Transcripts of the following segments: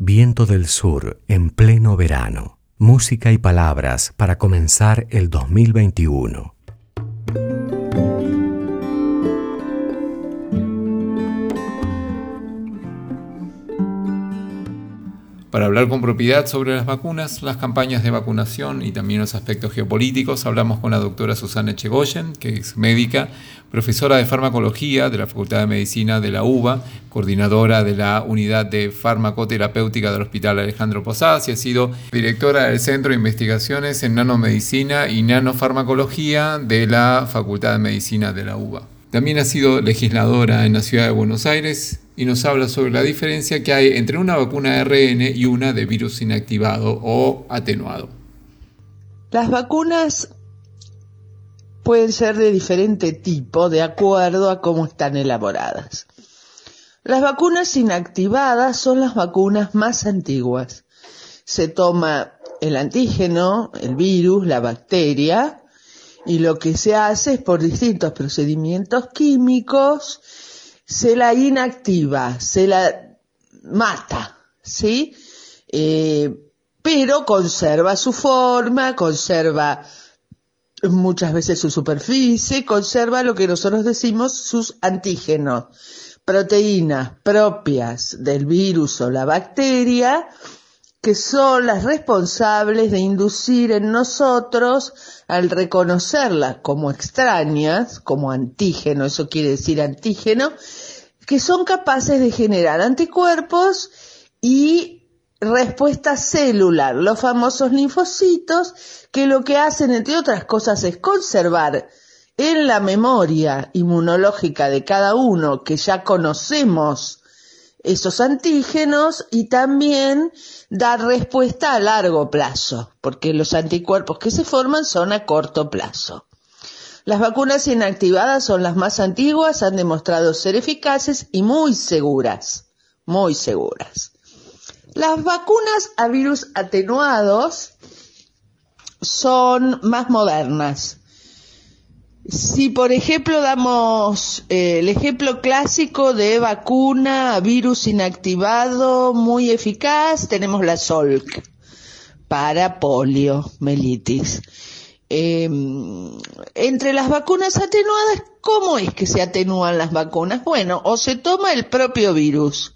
Viento del Sur en pleno verano. Música y palabras para comenzar el 2021. Para hablar con propiedad sobre las vacunas, las campañas de vacunación y también los aspectos geopolíticos, hablamos con la doctora Susana Echegoyen, que es médica, profesora de farmacología de la Facultad de Medicina de la UBA, coordinadora de la Unidad de Farmacoterapéutica del Hospital Alejandro Posadas y ha sido directora del Centro de Investigaciones en Nanomedicina y Nanofarmacología de la Facultad de Medicina de la UBA. También ha sido legisladora en la ciudad de Buenos Aires y nos habla sobre la diferencia que hay entre una vacuna ARN y una de virus inactivado o atenuado. Las vacunas pueden ser de diferente tipo de acuerdo a cómo están elaboradas. Las vacunas inactivadas son las vacunas más antiguas. Se toma el antígeno, el virus, la bacteria, y lo que se hace es por distintos procedimientos químicos, se la inactiva, se la mata, ¿sí? Eh, pero conserva su forma, conserva muchas veces su superficie, conserva lo que nosotros decimos sus antígenos, proteínas propias del virus o la bacteria, que son las responsables de inducir en nosotros, al reconocerlas como extrañas, como antígeno, eso quiere decir antígeno, que son capaces de generar anticuerpos y respuesta celular, los famosos linfocitos, que lo que hacen, entre otras cosas, es conservar en la memoria inmunológica de cada uno, que ya conocemos esos antígenos, y también dar respuesta a largo plazo, porque los anticuerpos que se forman son a corto plazo. Las vacunas inactivadas son las más antiguas, han demostrado ser eficaces y muy seguras, muy seguras. Las vacunas a virus atenuados son más modernas, si, por ejemplo, damos eh, el ejemplo clásico de vacuna virus inactivado muy eficaz, tenemos la Solc para polio, melitis. Em, entre las vacunas atenuadas, ¿cómo es que se atenúan las vacunas? Bueno, o se toma el propio virus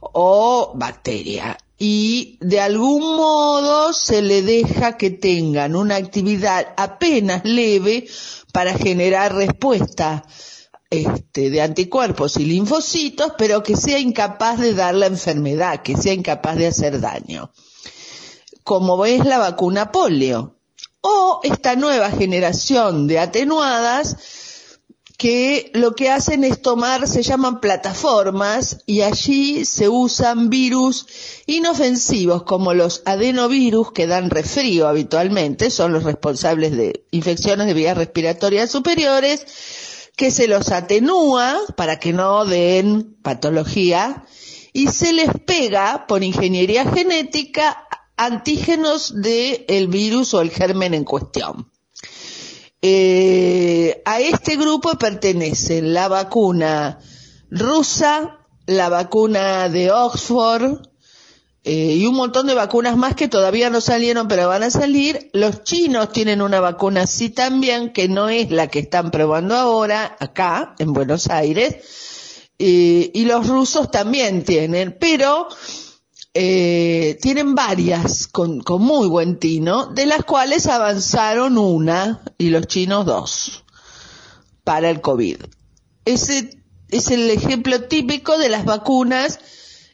o bacteria y de algún modo se le deja que tengan una actividad apenas leve para generar respuesta este, de anticuerpos y linfocitos, pero que sea incapaz de dar la enfermedad, que sea incapaz de hacer daño. Como es la vacuna polio. O esta nueva generación de atenuadas que lo que hacen es tomar, se llaman plataformas, y allí se usan virus inofensivos como los adenovirus que dan resfrío habitualmente, son los responsables de infecciones de vías respiratorias superiores, que se los atenúa para que no den patología, y se les pega por ingeniería genética antígenos del virus o el germen en cuestión. Eh, a este grupo pertenecen la vacuna rusa, la vacuna de Oxford eh, y un montón de vacunas más que todavía no salieron pero van a salir. Los chinos tienen una vacuna así también que no es la que están probando ahora acá en Buenos Aires eh, y los rusos también tienen, pero eh, tienen varias con, con, muy buen tino, de las cuales avanzaron una y los chinos dos para el COVID. Ese es el ejemplo típico de las vacunas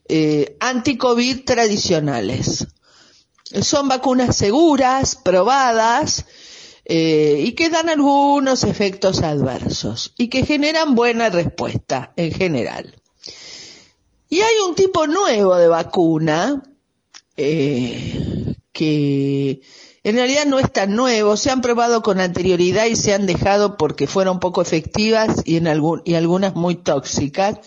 eh, anti-COVID tradicionales. Son vacunas seguras, probadas, eh, y que dan algunos efectos adversos y que generan buena respuesta en general. Y hay un tipo nuevo de vacuna eh, que en realidad no es tan nuevo, se han probado con anterioridad y se han dejado porque fueron poco efectivas y, en algún, y algunas muy tóxicas,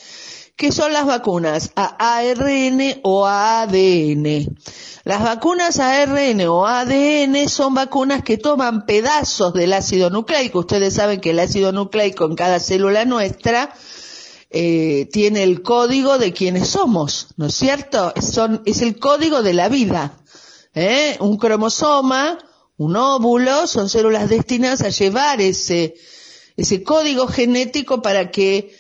que son las vacunas a ARN o a ADN. Las vacunas ARN o ADN son vacunas que toman pedazos del ácido nucleico. Ustedes saben que el ácido nucleico en cada célula nuestra eh, tiene el código de quienes somos, ¿no es cierto? Es el código de la vida. ¿eh? Un cromosoma, un óvulo, son células destinadas a llevar ese, ese código genético para que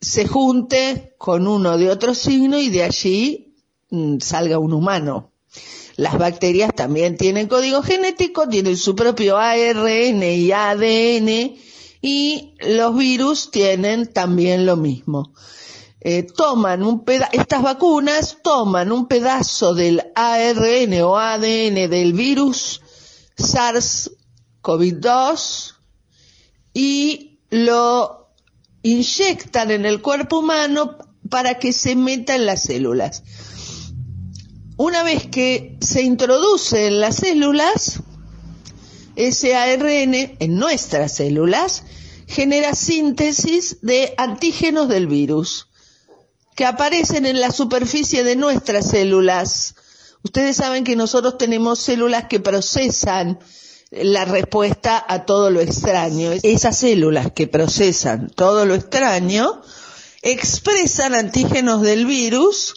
se junte con uno de otro signo y de allí mm, salga un humano. Las bacterias también tienen código genético, tienen su propio ARN y ADN y los virus tienen también lo mismo. Eh, toman un estas vacunas toman un pedazo del ARN o ADN del virus SARS-CoV-2 y lo inyectan en el cuerpo humano para que se meta en las células. Una vez que se introduce en las células, ese ARN en nuestras células genera síntesis de antígenos del virus que aparecen en la superficie de nuestras células. Ustedes saben que nosotros tenemos células que procesan la respuesta a todo lo extraño. Esas células que procesan todo lo extraño expresan antígenos del virus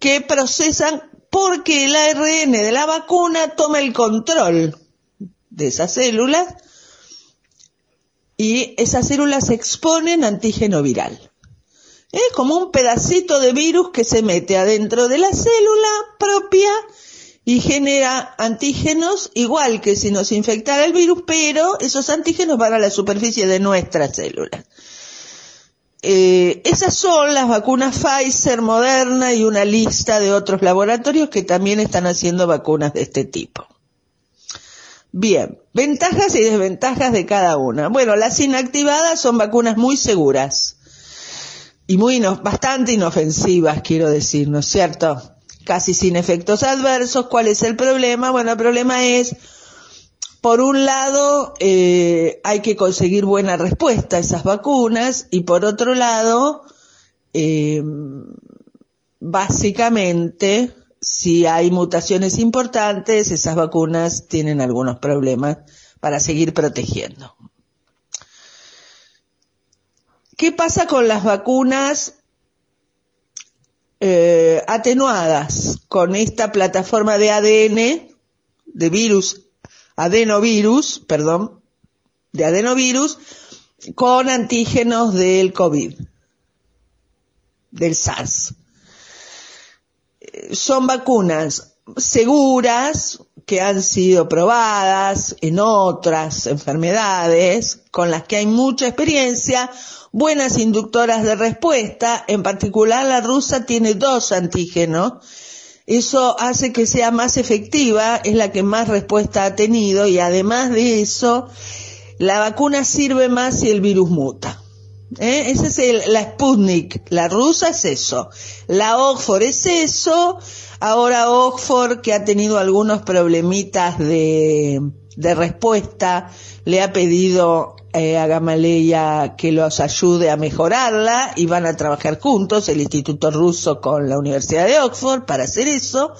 que procesan porque el ARN de la vacuna toma el control de esas células y esas células se exponen antígeno viral. Es como un pedacito de virus que se mete adentro de la célula propia y genera antígenos igual que si nos infectara el virus, pero esos antígenos van a la superficie de nuestras células. Eh, esas son las vacunas Pfizer, Moderna y una lista de otros laboratorios que también están haciendo vacunas de este tipo. Bien, ventajas y desventajas de cada una. Bueno, las inactivadas son vacunas muy seguras y muy bastante inofensivas, quiero decir, ¿no es cierto? Casi sin efectos adversos. ¿Cuál es el problema? Bueno, el problema es, por un lado, eh, hay que conseguir buena respuesta a esas vacunas y por otro lado, eh, básicamente, si hay mutaciones importantes, esas vacunas tienen algunos problemas para seguir protegiendo. ¿Qué pasa con las vacunas eh, atenuadas con esta plataforma de ADN, de virus, adenovirus, perdón, de adenovirus, con antígenos del COVID, del SARS? Son vacunas seguras, que han sido probadas en otras enfermedades, con las que hay mucha experiencia, buenas inductoras de respuesta, en particular la rusa tiene dos antígenos, eso hace que sea más efectiva, es la que más respuesta ha tenido y además de eso, la vacuna sirve más si el virus muta. ¿Eh? Esa es el, la Sputnik, la rusa es eso, la Oxford es eso, ahora Oxford que ha tenido algunos problemitas de, de respuesta, le ha pedido eh, a Gamaleya que los ayude a mejorarla y van a trabajar juntos, el Instituto Ruso con la Universidad de Oxford, para hacer eso.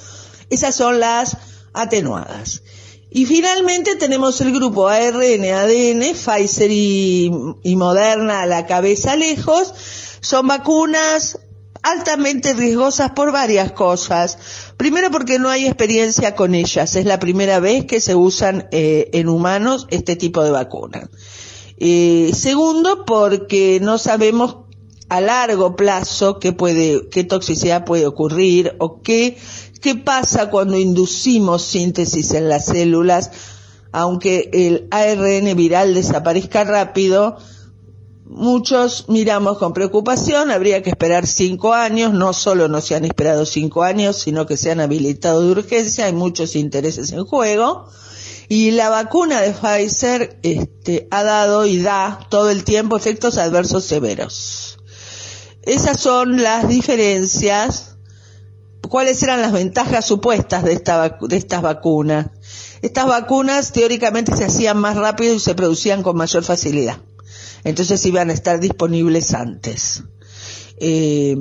Esas son las atenuadas. Y finalmente tenemos el grupo ARN, ADN, Pfizer y, Moderna a la cabeza lejos. Son vacunas altamente riesgosas por varias cosas. Primero porque no hay experiencia con ellas. Es la primera vez que se usan eh, en humanos este tipo de vacunas. Eh, segundo, porque no sabemos a largo plazo qué puede, qué toxicidad puede ocurrir o qué, qué pasa cuando inducimos síntesis en las células, aunque el ARN viral desaparezca rápido, muchos miramos con preocupación, habría que esperar cinco años, no solo no se han esperado cinco años, sino que se han habilitado de urgencia, hay muchos intereses en juego. Y la vacuna de Pfizer este, ha dado y da todo el tiempo efectos adversos severos. Esas son las diferencias. ¿Cuáles eran las ventajas supuestas de, esta, estas vacunas? Estas vacunas teóricamente se hacían más rápido y se producían con mayor facilidad. Entonces iban a estar disponibles antes. Eh,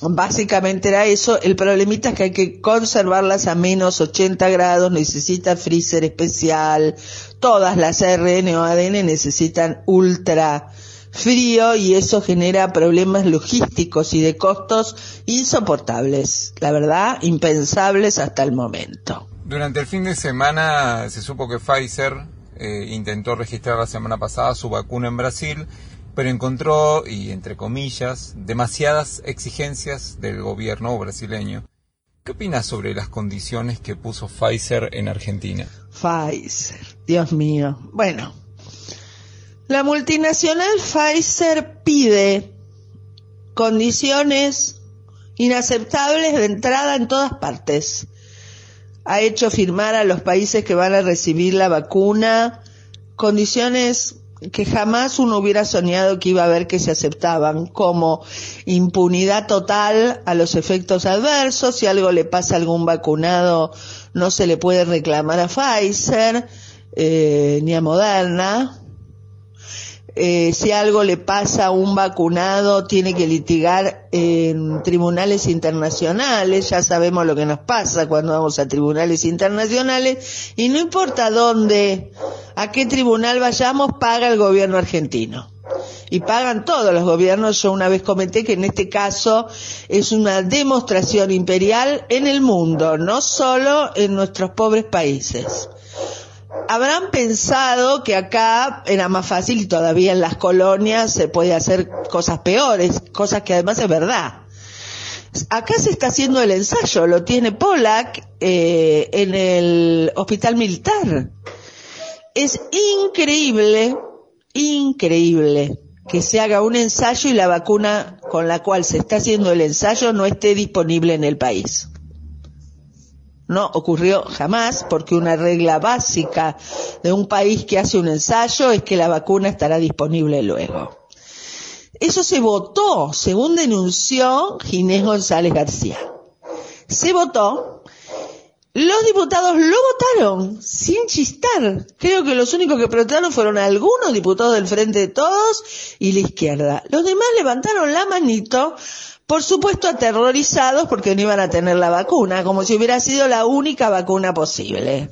Básicamente era eso. El problemita es que hay que conservarlas a menos 80 grados, necesita freezer especial. Todas las ARN o ADN necesitan ultra frío y eso genera problemas logísticos y de costos insoportables, la verdad, impensables hasta el momento. Durante el fin de semana se supo que Pfizer eh, intentó registrar la semana pasada su vacuna en Brasil, pero encontró, y entre comillas, demasiadas exigencias del gobierno brasileño. ¿Qué opinas sobre las condiciones que puso Pfizer en Argentina? Pfizer, Dios mío. Bueno, la multinacional Pfizer pide condiciones inaceptables de entrada en todas partes. Ha hecho firmar a los países que van a recibir la vacuna condiciones que jamás uno hubiera soñado que iba a ver que se aceptaban, como impunidad total a los efectos adversos, si algo le pasa a algún vacunado no se le puede reclamar a Pfizer eh, ni a Moderna, eh, si algo le pasa a un vacunado, tiene que litigar en tribunales internacionales. Ya sabemos lo que nos pasa cuando vamos a tribunales internacionales. Y no importa dónde, a qué tribunal vayamos, paga el gobierno argentino. Y pagan todos los gobiernos. Yo una vez comenté que en este caso es una demostración imperial en el mundo, no solo en nuestros pobres países habrán pensado que acá era más fácil y todavía en las colonias se puede hacer cosas peores, cosas que además es verdad. Acá se está haciendo el ensayo, lo tiene Pollack eh, en el hospital militar. Es increíble, increíble que se haga un ensayo y la vacuna con la cual se está haciendo el ensayo no esté disponible en el país. No ocurrió jamás porque una regla básica de un país que hace un ensayo es que la vacuna estará disponible luego. Eso se votó, según denunció Ginés González García. Se votó, los diputados lo votaron sin chistar. Creo que los únicos que protestaron fueron algunos diputados del Frente de Todos y la izquierda. Los demás levantaron la manito por supuesto aterrorizados porque no iban a tener la vacuna, como si hubiera sido la única vacuna posible.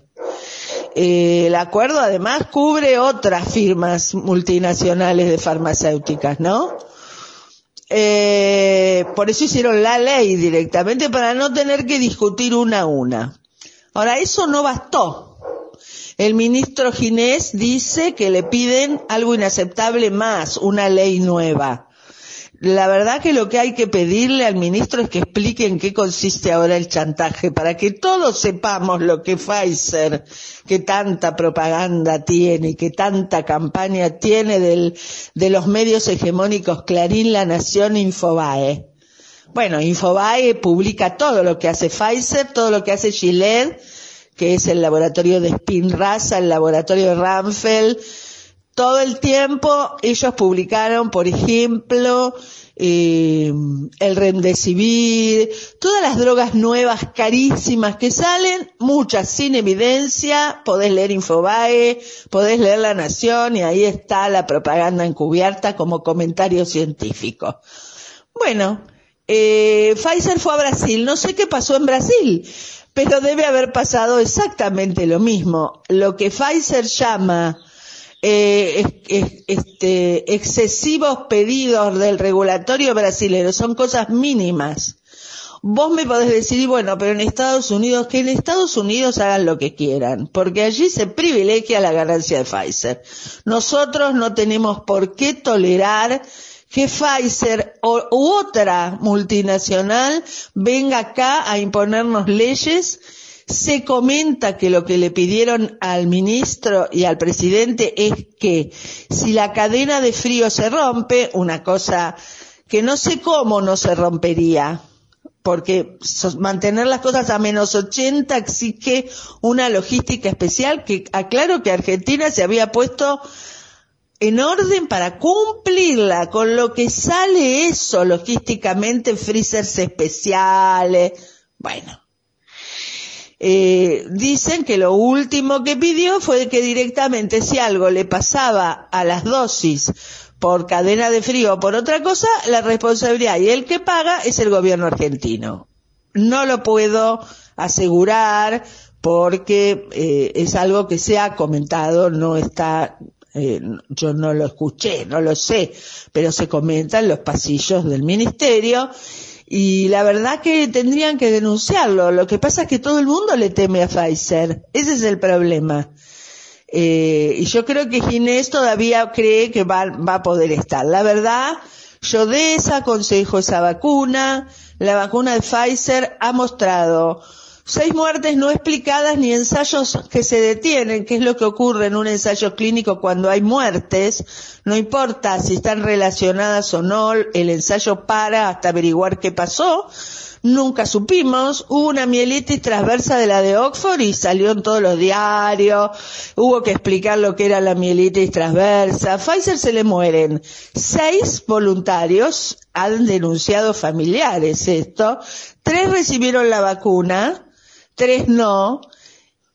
Eh, el acuerdo además cubre otras firmas multinacionales de farmacéuticas, ¿no? Eh, por eso hicieron la ley directamente para no tener que discutir una a una. Ahora, eso no bastó. El ministro Ginés dice que le piden algo inaceptable más, una ley nueva la verdad que lo que hay que pedirle al ministro es que explique en qué consiste ahora el chantaje, para que todos sepamos lo que Pfizer, que tanta propaganda tiene y que tanta campaña tiene del, de los medios hegemónicos Clarín, La Nación, Infobae. Bueno, Infobae publica todo lo que hace Pfizer, todo lo que hace Gilead, que es el laboratorio de Spinraza, el laboratorio de Ramfeld, todo el tiempo ellos publicaron, por ejemplo, eh, el remdesivir, todas las drogas nuevas carísimas que salen, muchas sin evidencia, podés leer Infobae, podés leer La Nación y ahí está la propaganda encubierta como comentario científico. Bueno, eh, Pfizer fue a Brasil, no sé qué pasó en Brasil, pero debe haber pasado exactamente lo mismo. Lo que Pfizer llama eh, este, excesivos pedidos del regulatorio brasileño, son cosas mínimas. Vos me podés decir, bueno, pero en Estados Unidos, que en Estados Unidos hagan lo que quieran, porque allí se privilegia la ganancia de Pfizer. Nosotros no tenemos por qué tolerar que Pfizer o, u otra multinacional venga acá a imponernos leyes se comenta que lo que le pidieron al ministro y al presidente es que si la cadena de frío se rompe, una cosa que no sé cómo no se rompería, porque mantener las cosas a menos 80 exige una logística especial que aclaro que Argentina se había puesto en orden para cumplirla, con lo que sale eso logísticamente, freezers especiales, bueno, eh, dicen que lo último que pidió fue que directamente si algo le pasaba a las dosis por cadena de frío o por otra cosa, la responsabilidad y el que paga es el gobierno argentino. No lo puedo asegurar porque eh, es algo que se ha comentado, no está Eh, yo no lo escuché, no lo sé, pero se comenta en los pasillos del ministerio y la verdad que tendrían que denunciarlo. Lo que pasa es que todo el mundo le teme a Pfizer. Ese es el problema. Eh, y yo creo que Ginés todavía cree que va, va a poder estar. La verdad, yo desaconsejo esa vacuna. La vacuna de Pfizer ha mostrado seis muertes no explicadas ni ensayos que se detienen, que es lo que ocurre en un ensayo clínico cuando hay muertes. No importa si están relacionadas o no, el ensayo para hasta averiguar qué pasó nunca supimos. Hubo una mielitis transversa de la de Oxford y salió en todos los diarios. Hubo que explicar lo que era la mielitis transversa. Pfizer se le mueren. Seis voluntarios han denunciado familiares esto. Tres recibieron la vacuna, tres no.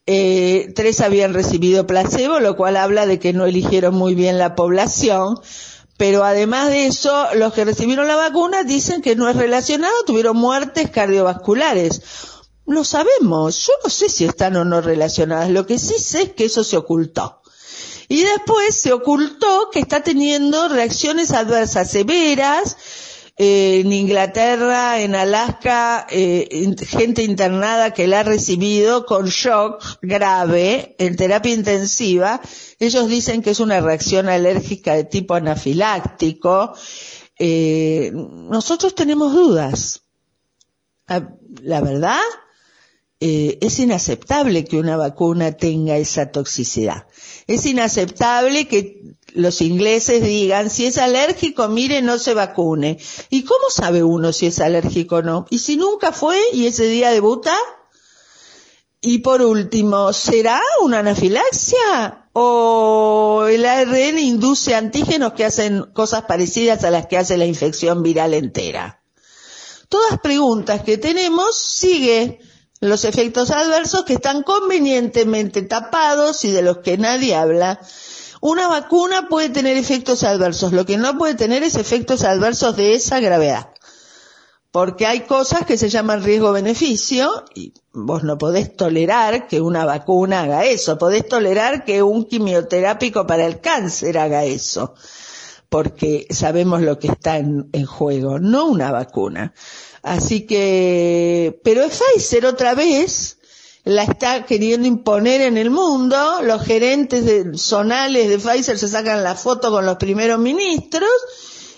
Eh, tres habían recibido placebo, lo cual habla de que no eligieron muy bien la población pero además de eso, los que recibieron la vacuna dicen que no es relacionado, tuvieron muertes cardiovasculares. Lo sabemos, yo no sé si están o no relacionadas, lo que sí sé es que eso se ocultó. Y después se ocultó que está teniendo reacciones adversas severas, en Inglaterra, en Alaska, eh, gente internada que la ha recibido con shock grave en terapia intensiva. Ellos dicen que es una reacción alérgica de tipo anafiláctico. Eh, nosotros tenemos dudas. Ah, la verdad, eh, es inaceptable que una vacuna tenga esa toxicidad. Es inaceptable que los ingleses digan, si es alérgico, mire, no se vacune. ¿Y cómo sabe uno si es alérgico o no? ¿Y si nunca fue y ese día debuta? Y por último, ¿será una anafilaxia? ¿O el ARN induce antígenos que hacen cosas parecidas a las que hace la infección viral entera? Todas preguntas que tenemos sigue los efectos adversos que están convenientemente tapados y de los que nadie habla una vacuna puede tener efectos adversos, lo que no puede tener es efectos adversos de esa gravedad. Porque hay cosas que se llaman riesgo-beneficio y vos no podés tolerar que una vacuna haga eso, podés tolerar que un quimioterápico para el cáncer haga eso, porque sabemos lo que está en, en juego, no una vacuna. Así que, pero Pfizer otra vez la está queriendo imponer en el mundo, los gerentes de, zonales de Pfizer se sacan la foto con los primeros ministros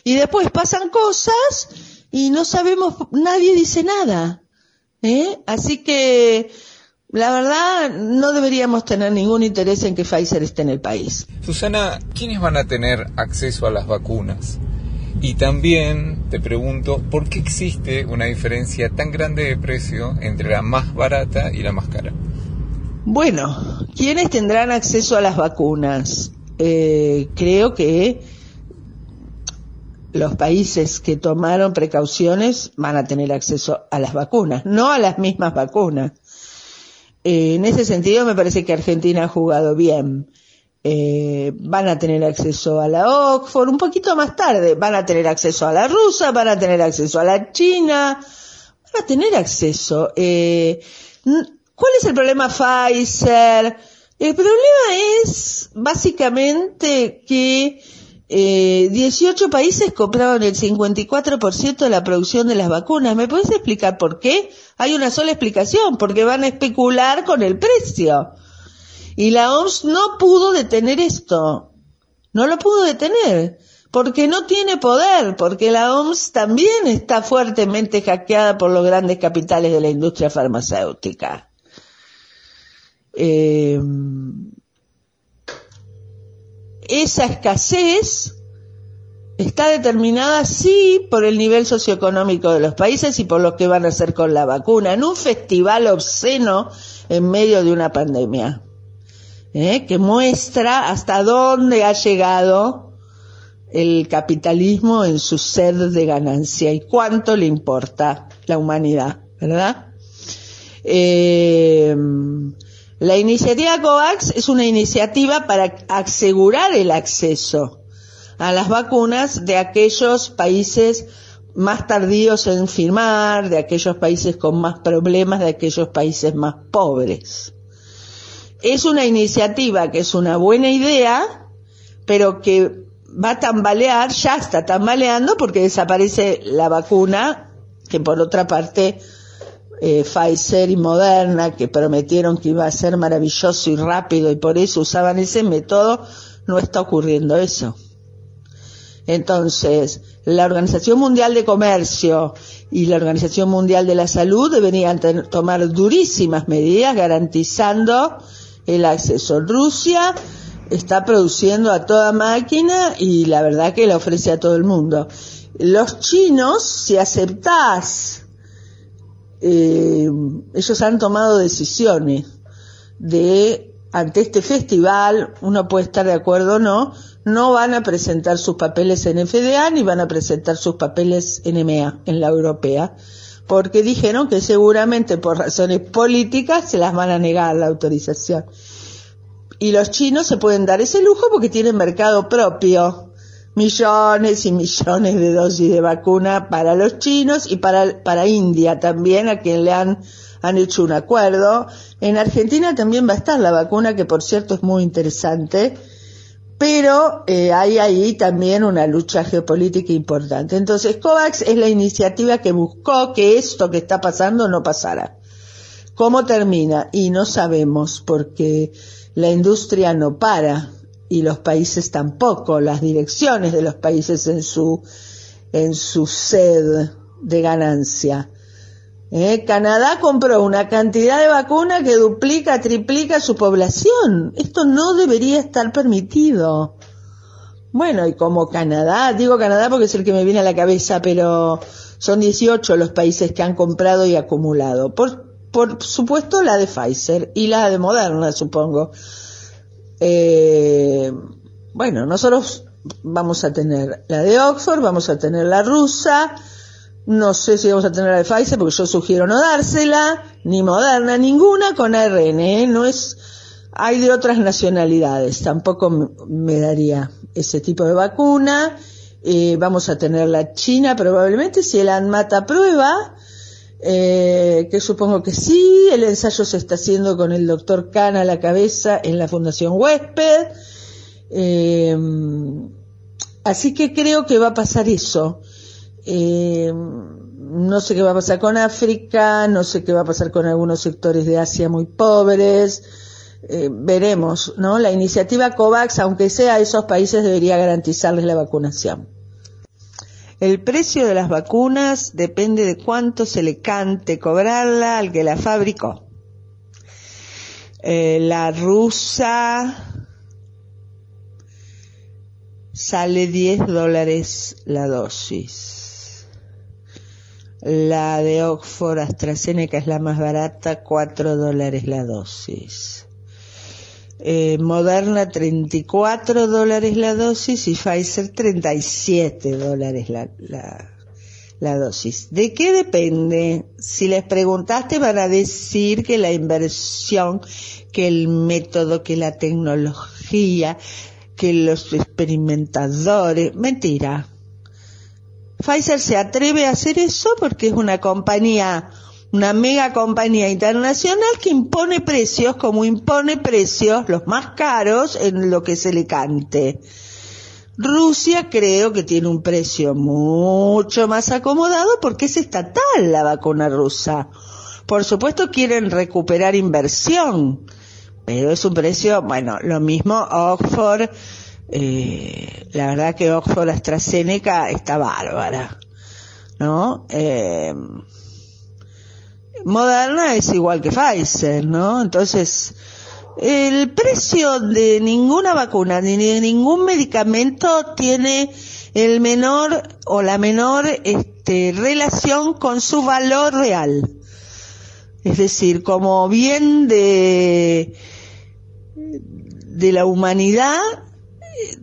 y después pasan cosas y no sabemos, nadie dice nada. ¿eh? Así que la verdad no deberíamos tener ningún interés en que Pfizer esté en el país. Susana, ¿quiénes van a tener acceso a las vacunas? Y también te pregunto, ¿por qué existe una diferencia tan grande de precio entre la más barata y la más cara? Bueno, ¿quiénes tendrán acceso a las vacunas? Eh, creo que los países que tomaron precauciones van a tener acceso a las vacunas, no a las mismas vacunas. Eh, en ese sentido me parece que Argentina ha jugado bien eh, van a tener acceso a la Oxford un poquito más tarde, van a tener acceso a la rusa, van a tener acceso a la china, van a tener acceso. Eh, ¿Cuál es el problema Pfizer? El problema es básicamente que eh, 18 países compraron el 54% de la producción de las vacunas. ¿Me puedes explicar por qué? Hay una sola explicación, porque van a especular con el precio. Y la OMS no pudo detener esto. No lo pudo detener. Porque no tiene poder, porque la OMS también está fuertemente hackeada por los grandes capitales de la industria farmacéutica. Eh, esa escasez está determinada sí por el nivel socioeconómico de los países y por lo que van a hacer con la vacuna, en un festival obsceno en medio de una pandemia. ¿Eh? que muestra hasta dónde ha llegado el capitalismo en su sed de ganancia y cuánto le importa la humanidad, ¿verdad? Eh, la iniciativa COVAX es una iniciativa para asegurar el acceso a las vacunas de aquellos países más tardíos en firmar, de aquellos países con más problemas, de aquellos países más pobres es una iniciativa que es una buena idea pero que va a tambalear, ya está tambaleando porque desaparece la vacuna, que por otra parte eh, Pfizer y Moderna, que prometieron que iba a ser maravilloso y rápido y por eso usaban ese método, no está ocurriendo eso. Entonces, la Organización Mundial de Comercio y la Organización Mundial de la Salud deberían tomar durísimas medidas garantizando el acceso. Rusia está produciendo a toda máquina y la verdad que la ofrece a todo el mundo. Los chinos, si aceptás, eh, ellos han tomado decisiones de, ante este festival, uno puede estar de acuerdo o no, no van a presentar sus papeles en FDA ni van a presentar sus papeles en EMEA, en la europea, porque dijeron que seguramente por razones políticas se las van a negar la autorización. Y los chinos se pueden dar ese lujo porque tienen mercado propio. Millones y millones de dosis de vacuna para los chinos y para, para India también, a quien le han, han hecho un acuerdo. En Argentina también va a estar la vacuna, que por cierto es muy interesante pero eh, hay ahí también una lucha geopolítica importante. Entonces, COVAX es la iniciativa que buscó que esto que está pasando no pasara. ¿Cómo termina? Y no sabemos, porque la industria no para y los países tampoco, las direcciones de los países en su, en su sed de ganancia. Eh, Canadá compró una cantidad de vacuna que duplica, triplica su población. Esto no debería estar permitido. Bueno, y como Canadá, digo Canadá porque es el que me viene a la cabeza, pero son 18 los países que han comprado y acumulado. Por, por supuesto la de Pfizer y la de Moderna, supongo. Eh, bueno, nosotros vamos a tener la de Oxford, vamos a tener la rusa, no sé si vamos a tener la de Pfizer porque yo sugiero no dársela, ni Moderna, ninguna con ARN, ¿eh? no es, hay de otras nacionalidades, tampoco me daría ese tipo de vacuna. Eh, vamos a tener la China probablemente si el ANMAT prueba, eh, que supongo que sí, el ensayo se está haciendo con el doctor Khan a la cabeza en la Fundación Huésped. Eh, así que creo que va a pasar eso. Eh, no sé qué va a pasar con África, no sé qué va a pasar con algunos sectores de Asia muy pobres. Eh, veremos, ¿no? La iniciativa COVAX, aunque sea a esos países, debería garantizarles la vacunación. El precio de las vacunas depende de cuánto se le cante cobrarla al que la fabricó. Eh, la rusa sale 10 dólares la dosis. La de Oxford AstraZeneca es la más barata, 4 dólares la dosis. Eh, Moderna 34 dólares la dosis y Pfizer 37 dólares la, la, la dosis. ¿De qué depende? Si les preguntaste van a decir que la inversión, que el método, que la tecnología, que los experimentadores, mentira. Pfizer se atreve a hacer eso porque es una compañía, una mega compañía internacional que impone precios como impone precios los más caros en lo que se le cante. Rusia creo que tiene un precio mucho más acomodado porque es estatal la vacuna rusa. Por supuesto quieren recuperar inversión, pero es un precio, bueno, lo mismo Oxford, eh, la verdad que Oxford AstraZeneca está bárbara, ¿no? Eh, Moderna es igual que Pfizer, ¿no? Entonces, el precio de ninguna vacuna ni de ningún medicamento tiene el menor o la menor este, relación con su valor real. Es decir, como bien de, de la humanidad,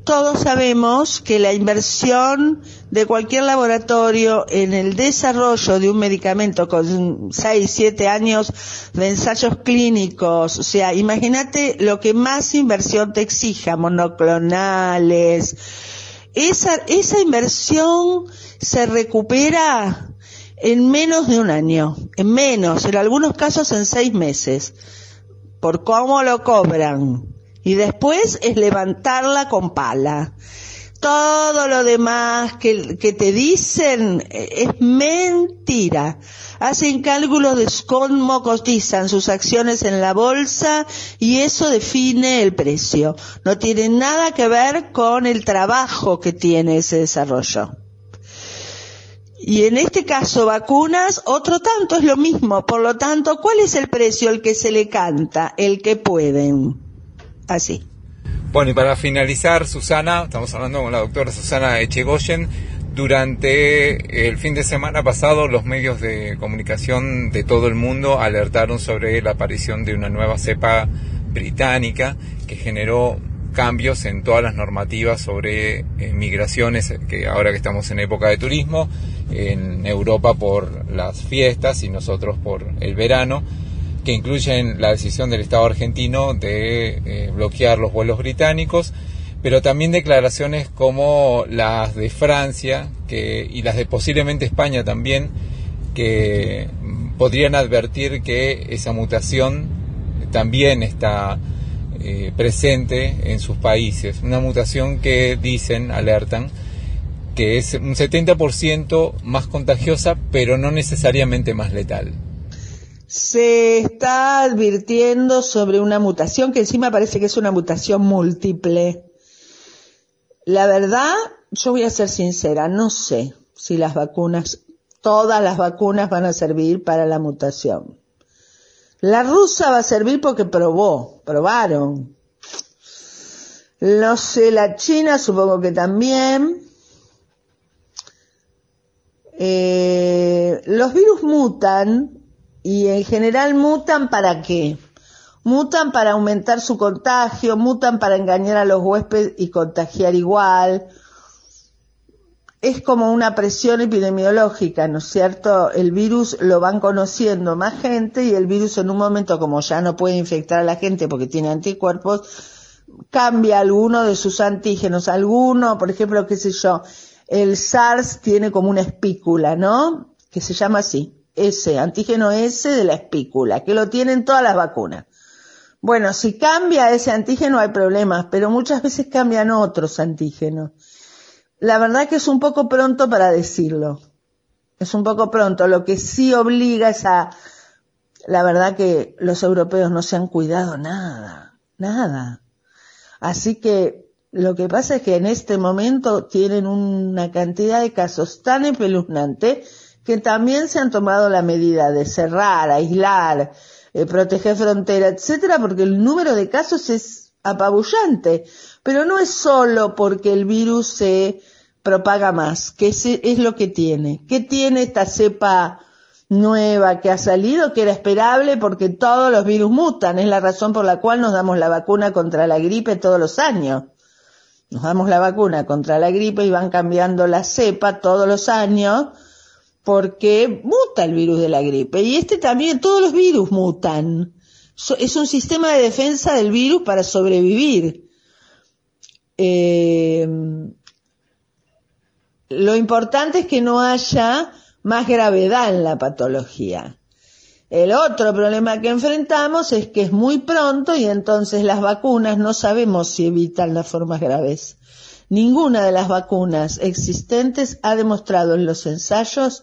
todos sabemos que la inversión de cualquier laboratorio en el desarrollo de un medicamento con 6, 7 años de ensayos clínicos, o sea, imagínate lo que más inversión te exija, monoclonales, esa, esa inversión se recupera en menos de un año, en menos, en algunos casos en seis meses, por cómo lo cobran y después es levantarla con pala. Todo lo demás que, te dicen es mentira. Hacen cálculos de cómo cotizan sus acciones en la bolsa y eso define el precio. No tiene nada que ver con el trabajo que tiene ese desarrollo. Y en este caso, vacunas, otro tanto es lo mismo. Por lo tanto, ¿cuál es el precio? El que se le canta, el que pueden. Así. Bueno, y para finalizar, Susana, estamos hablando con la doctora Susana Echegoyen. Durante el fin de semana pasado, los medios de comunicación de todo el mundo alertaron sobre la aparición de una nueva cepa británica que generó cambios en todas las normativas sobre eh, migraciones, que ahora que estamos en época de turismo, en Europa por las fiestas y nosotros por el verano, que incluyen la decisión del Estado argentino de eh, bloquear los vuelos británicos, pero también declaraciones como las de Francia y las de posiblemente España también, que podrían advertir que esa mutación también está eh, presente en sus países. Una mutación que dicen, alertan, que es un 70% más contagiosa, pero no necesariamente más letal. Se está advirtiendo sobre una mutación que encima parece que es una mutación múltiple. La verdad, yo voy a ser sincera, no sé si las vacunas, todas las vacunas van a servir para la mutación. La rusa va a servir porque probó, probaron. No sé, la china supongo que también. Eh, los virus mutan y en general mutan para qué? Mutan para aumentar su contagio, mutan para engañar a los huéspedes y contagiar igual, es como una presión epidemiológica, ¿no es cierto? El virus lo van conociendo más gente y el virus en un momento, como ya no puede infectar a la gente porque tiene anticuerpos, cambia alguno de sus antígenos. Alguno, por ejemplo, qué sé yo, el SARS tiene como una espícula, ¿no? Que se llama así, S, antígeno S de la espícula, que lo tienen todas las vacunas. Bueno, si cambia ese antígeno hay problemas, pero muchas veces cambian otros antígenos. La verdad que es un poco pronto para decirlo. Es un poco pronto. Lo que sí obliga es a, la verdad que los europeos no se han cuidado nada, nada. Así que lo que pasa es que en este momento tienen una cantidad de casos tan espeluznante que también se han tomado la medida de cerrar, aislar, eh, proteger frontera, etcétera, porque el número de casos es apabullante. Pero no es solo porque el virus se propaga más, que es lo que tiene. ¿Qué tiene esta cepa nueva que ha salido? Que era esperable porque todos los virus mutan. Es la razón por la cual nos damos la vacuna contra la gripe todos los años. Nos damos la vacuna contra la gripe y van cambiando la cepa todos los años porque muta el virus de la gripe. Y este también, todos los virus mutan. es un sistema de defensa del virus para sobrevivir. Eh, lo importante es que no haya más gravedad en la patología. El otro problema que enfrentamos es que es muy pronto y entonces las vacunas no sabemos si evitan las formas graves. Ninguna de las vacunas existentes ha demostrado en los ensayos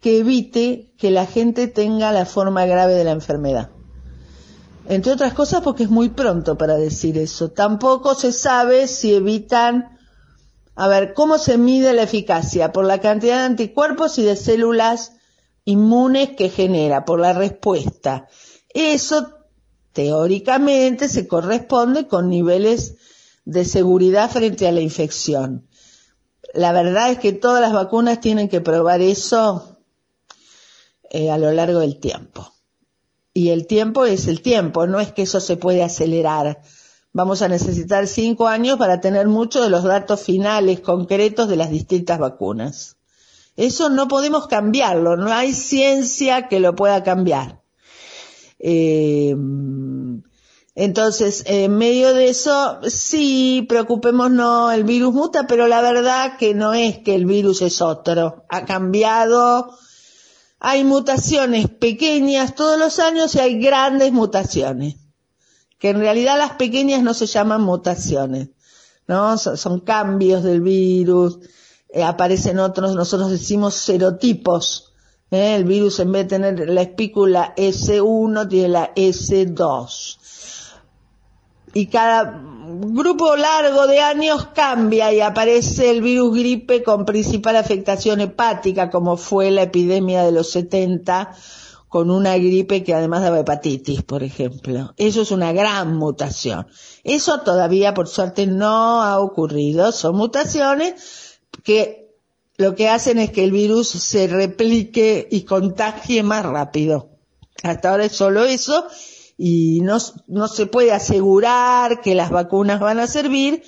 que evite que la gente tenga la forma grave de la enfermedad. Entre otras cosas porque es muy pronto para decir eso. Tampoco se sabe si evitan, a ver, ¿cómo se mide la eficacia? Por la cantidad de anticuerpos y de células inmunes que genera, por la respuesta. Eso teóricamente se corresponde con niveles de seguridad frente a la infección. La verdad es que todas las vacunas tienen que probar eso eh, a lo largo del tiempo. Y el tiempo es el tiempo, no es que eso se puede acelerar. Vamos a necesitar cinco años para tener muchos de los datos finales concretos de las distintas vacunas. Eso no podemos cambiarlo, no hay ciencia que lo pueda cambiar. Eh, entonces, en medio de eso, sí, preocupémonos, el virus muta, pero la verdad que no es que el virus es otro. Ha cambiado, hay mutaciones pequeñas todos los años y hay grandes mutaciones que en realidad las pequeñas no se llaman mutaciones, ¿no? Son, cambios del virus, eh, aparecen otros, nosotros decimos serotipos, ¿eh? el virus en vez de tener la espícula S1 tiene la S2. Y cada grupo largo de años cambia y aparece el virus gripe con principal afectación hepática, como fue la epidemia de los 70, con una gripe que además daba hepatitis, por ejemplo. Eso es una gran mutación. Eso todavía, por suerte, no ha ocurrido. Son mutaciones que lo que hacen es que el virus se replique y contagie más rápido. Hasta ahora es solo eso y no, no se puede asegurar que las vacunas van a servir,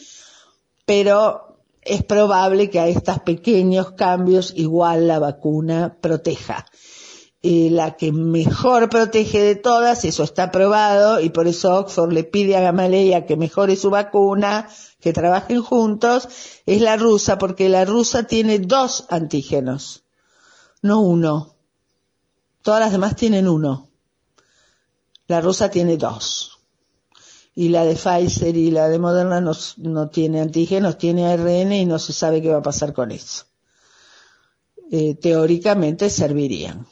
pero es probable que a estos pequeños cambios igual la vacuna proteja. Eh, la que mejor protege de todas, eso está probado, y por eso Oxford le pide a Gamaleya que mejore su vacuna, que trabajen juntos, es la rusa, porque la rusa tiene dos antígenos, no uno. Todas las demás tienen uno. La rusa tiene dos. Y la de Pfizer y la de Moderna no, no tiene antígenos, tiene ARN y no se sabe qué va a pasar con eso. Eh, teóricamente servirían.